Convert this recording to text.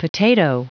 Potato.